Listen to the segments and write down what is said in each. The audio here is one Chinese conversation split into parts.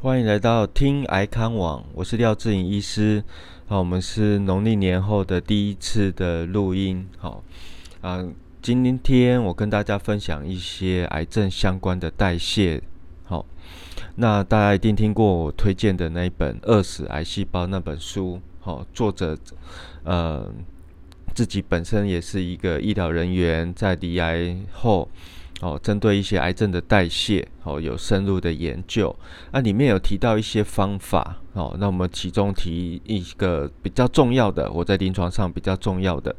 欢迎来到听癌康网，我是廖志颖医师。好，我们是农历年后的第一次的录音。好，啊，今天我跟大家分享一些癌症相关的代谢。好，那大家一定听过我推荐的那一本《饿死癌细胞》那本书。好，作者呃自己本身也是一个医疗人员，在离癌后。哦，针对一些癌症的代谢，哦，有深入的研究。那里面有提到一些方法，哦，那我们其中提一个比较重要的，我在临床上比较重要的，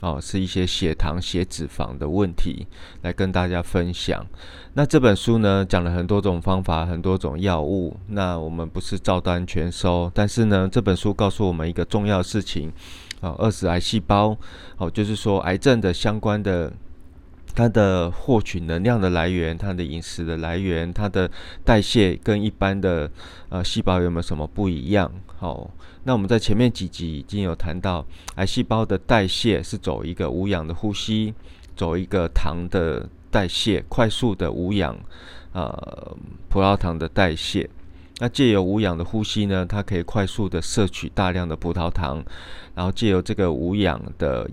哦，是一些血糖、血脂肪的问题，来跟大家分享。那这本书呢，讲了很多种方法，很多种药物。那我们不是照单全收，但是呢，这本书告诉我们一个重要事情，哦，饿死癌细胞，哦，就是说癌症的相关的。它的获取能量的来源，它的饮食的来源，它的代谢跟一般的呃细胞有没有什么不一样？好，那我们在前面几集已经有谈到，癌细胞的代谢是走一个无氧的呼吸，走一个糖的代谢，快速的无氧呃葡萄糖的代谢。那借由无氧的呼吸呢，它可以快速的摄取大量的葡萄糖，然后借由这个无氧的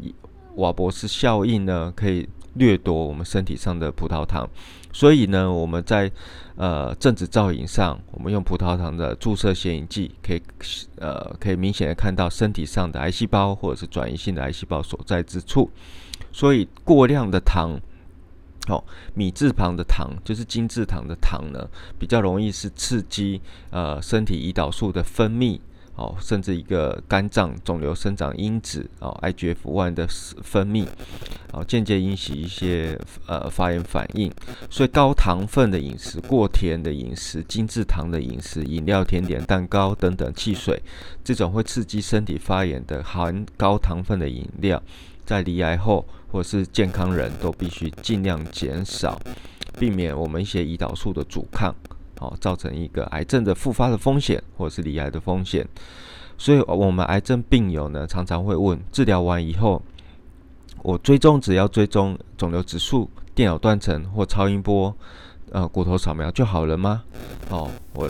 瓦博士效应呢，可以。掠夺我们身体上的葡萄糖，所以呢，我们在呃正子造影上，我们用葡萄糖的注射显影剂，可以呃可以明显的看到身体上的癌细胞或者是转移性的癌细胞所在之处。所以过量的糖，哦，米字旁的糖就是精制糖的糖呢，比较容易是刺激呃身体胰岛素的分泌。哦，甚至一个肝脏肿瘤生长因子哦，IGF-1 的分泌，哦，间接引起一些呃发炎反应。所以高糖分的饮食、过甜的饮食、精制糖的饮食、饮料、甜点、蛋糕等等汽水，这种会刺激身体发炎的含高糖分的饮料，在离癌后或是健康人都必须尽量减少，避免我们一些胰岛素的阻抗。哦，造成一个癌症的复发的风险，或是离癌的风险。所以，我们癌症病友呢，常常会问：治疗完以后，我追踪只要追踪肿瘤指数、电脑断层或超音波、呃骨头扫描就好了吗？哦，我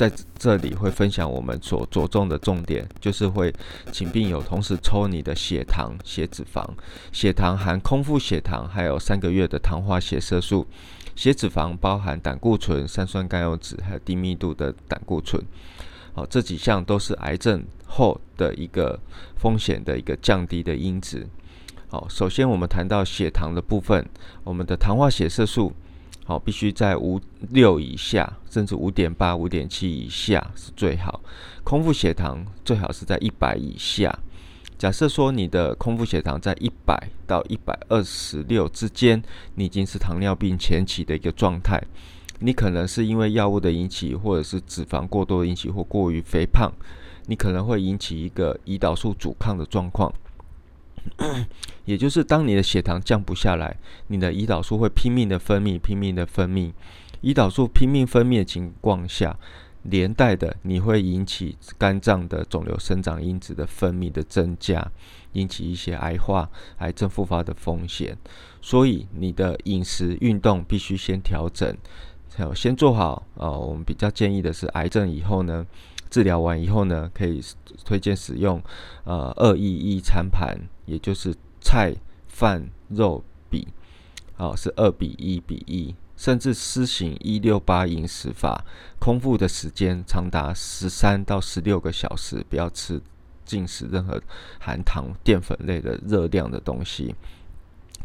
在这里会分享我们所着重的重点，就是会请病友同时抽你的血糖、血脂肪。血糖含空腹血糖，还有三个月的糖化血色素。血脂肪包含胆固醇、三酸甘油脂，还有低密度的胆固醇。好，这几项都是癌症后的一个风险的一个降低的因子。好，首先我们谈到血糖的部分，我们的糖化血色素好必须在五六以下，甚至五点八、五点七以下是最好。空腹血糖最好是在一百以下。假设说你的空腹血糖在一百到一百二十六之间，你已经是糖尿病前期的一个状态。你可能是因为药物的引起，或者是脂肪过多引起，或过于肥胖，你可能会引起一个胰岛素阻抗的状况。也就是当你的血糖降不下来，你的胰岛素会拼命的分泌，拼命的分泌。胰岛素拼命分泌的情况下。连带的，你会引起肝脏的肿瘤生长因子的分泌的增加，引起一些癌化、癌症复发的风险。所以，你的饮食、运动必须先调整，还有，先做好。呃，我们比较建议的是，癌症以后呢，治疗完以后呢，可以推荐使用呃二一一餐盘，也就是菜、饭、肉比，好，是二比一比一。甚至施行一六八饮食法，空腹的时间长达十三到十六个小时，不要吃进食任何含糖淀粉类的热量的东西。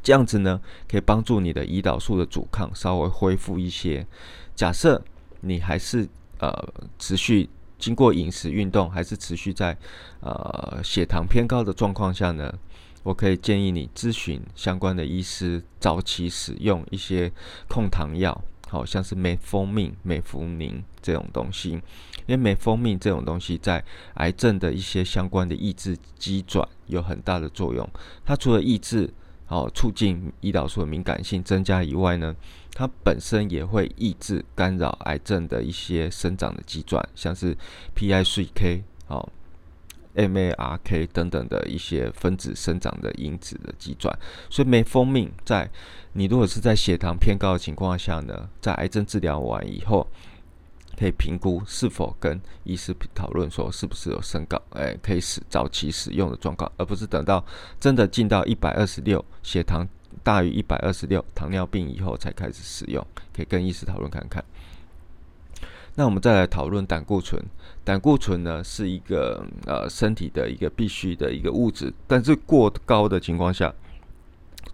这样子呢，可以帮助你的胰岛素的阻抗稍微恢复一些。假设你还是呃持续经过饮食运动，还是持续在呃血糖偏高的状况下呢？我可以建议你咨询相关的医师，早期使用一些控糖药，好像是美蜂蜜、美福宁这种东西。因为美蜂蜜这种东西在癌症的一些相关的抑制机转有很大的作用。它除了抑制、好促进胰岛素的敏感性增加以外呢，它本身也会抑制干扰癌症的一些生长的机转，像是 PI3K 好。MARK 等等的一些分子生长的因子的基转。所以，没蜂蜜在你如果是在血糖偏高的情况下呢，在癌症治疗完以后，可以评估是否跟医师讨论说是不是有升高，哎，可以使早期使用的状况，而不是等到真的进到一百二十六血糖。大于一百二十六，糖尿病以后才开始使用，可以跟医师讨论看看。那我们再来讨论胆固醇。胆固醇呢是一个呃身体的一个必须的一个物质，但是过高的情况下，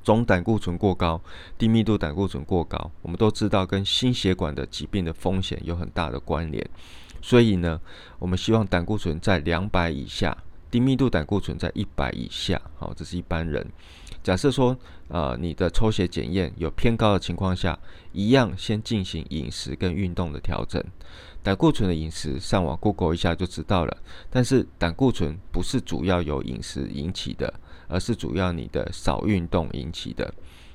总胆固醇过高、低密度胆固醇过高，我们都知道跟心血管的疾病的风险有很大的关联。所以呢，我们希望胆固醇在两百以下，低密度胆固醇在一百以下。好，这是一般人。假设说，呃，你的抽血检验有偏高的情况下，一样先进行饮食跟运动的调整。胆固醇的饮食，上网 Google 一下就知道了。但是胆固醇不是主要由饮食引起的，而是主要你的少运动引起的。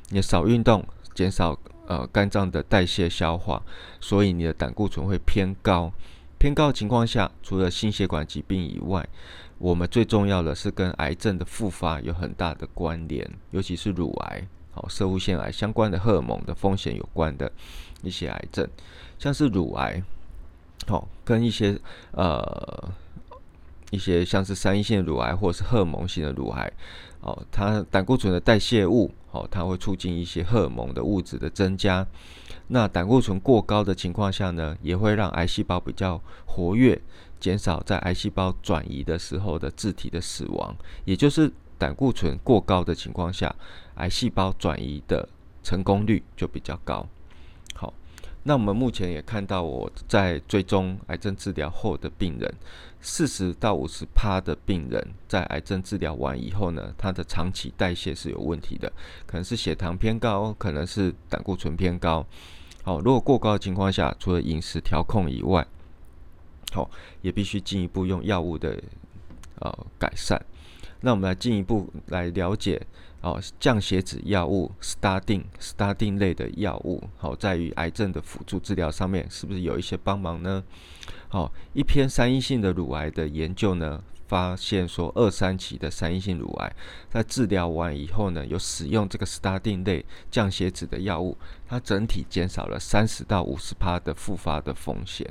你少运动，减少呃肝脏的代谢消化，所以你的胆固醇会偏高。偏高的情况下，除了心血管疾病以外，我们最重要的是跟癌症的复发有很大的关联，尤其是乳癌、好射物腺癌相关的荷尔蒙的风险有关的一些癌症，像是乳癌，好跟一些呃一些像是三阴性乳癌或是荷尔蒙性的乳癌，哦，它胆固醇的代谢物，哦，它会促进一些荷尔蒙的物质的增加。那胆固醇过高的情况下呢，也会让癌细胞比较活跃。减少在癌细胞转移的时候的自体的死亡，也就是胆固醇过高的情况下，癌细胞转移的成功率就比较高。那我们目前也看到，我在追踪癌症治疗后的病人，四十到五十趴的病人在癌症治疗完以后呢，他的长期代谢是有问题的，可能是血糖偏高，可能是胆固醇偏高。好，如果过高的情况下，除了饮食调控以外，好，也必须进一步用药物的呃改善。那我们来进一步来了解哦，降血脂药物 statin statin 类的药物，好，在于癌症的辅助治疗上面是不是有一些帮忙呢？好，一篇三阴性的乳癌的研究呢，发现说二三期的三阴性乳癌在治疗完以后呢，有使用这个 statin 类降血脂的药物，它整体减少了三十到五十帕的复发的风险。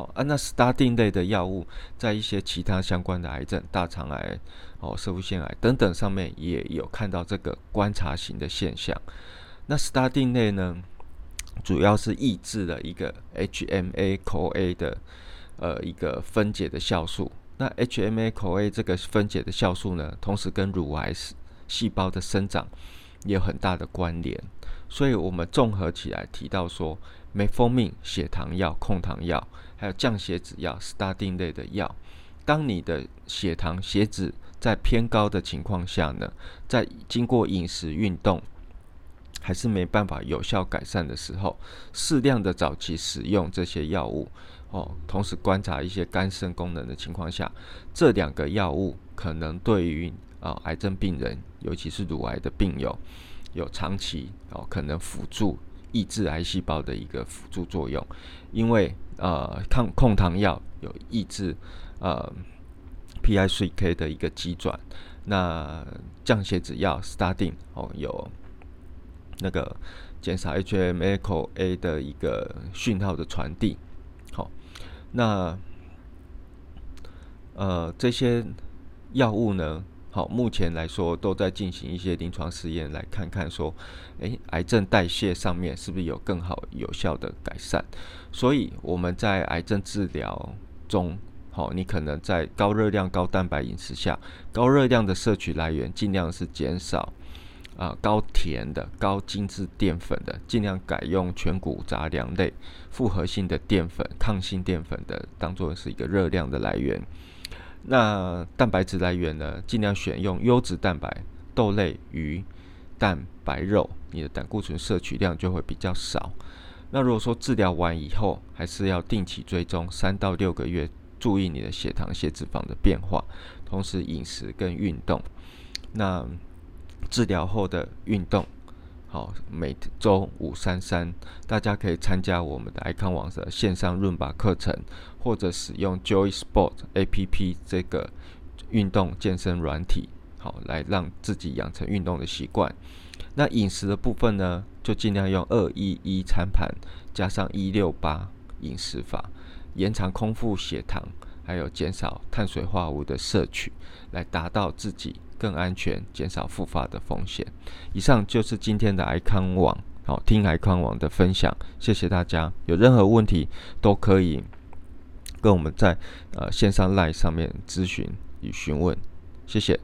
好啊，那 statin 类的药物在一些其他相关的癌症，大肠癌、哦，射物腺癌等等上面也有看到这个观察型的现象。那 statin 类呢，主要是抑制了一个 HMA-CoA 的呃一个分解的酵素。那 HMA-CoA 这个分解的酵素呢，同时跟乳癌细胞的生长也有很大的关联。所以我们综合起来提到说。没蜂蜜、血糖药、控糖药，还有降血脂药、s t a t i n 类的药。当你的血糖、血脂在偏高的情况下呢，在经过饮食、运动还是没办法有效改善的时候，适量的早期使用这些药物哦，同时观察一些肝肾功能的情况下，这两个药物可能对于啊癌症病人，尤其是乳癌的病友，有长期哦可能辅助。抑制癌细胞的一个辅助作用，因为呃抗控糖药有抑制呃 PI3K 的一个机转，那降血脂药 statin 哦有那个减少 HMA-CoA 的一个讯号的传递，好，那呃这些药物呢？好，目前来说都在进行一些临床试验，来看看说，诶，癌症代谢上面是不是有更好有效的改善？所以我们在癌症治疗中，好，你可能在高热量、高蛋白饮食下，高热量的摄取来源尽量是减少啊，高甜的、高精致淀粉的，尽量改用全谷杂粮类、复合性的淀粉、抗性淀粉的，当做是一个热量的来源。那蛋白质来源呢？尽量选用优质蛋白，豆类、鱼、蛋、白肉，你的胆固醇摄取量就会比较少。那如果说治疗完以后，还是要定期追踪三到六个月，注意你的血糖、血脂肪的变化，同时饮食跟运动。那治疗后的运动。好，每周五三三，大家可以参加我们的爱康网的线上润吧课程，或者使用 Joy Sport A P P 这个运动健身软体，好来让自己养成运动的习惯。那饮食的部分呢，就尽量用二一一餐盘加上一六八饮食法，延长空腹血糖，还有减少碳水化合物的摄取，来达到自己更安全、减少复发的风险。以上就是今天的爱康网，好听爱康网的分享，谢谢大家。有任何问题都可以跟我们在呃线上 live 上面咨询与询问，谢谢。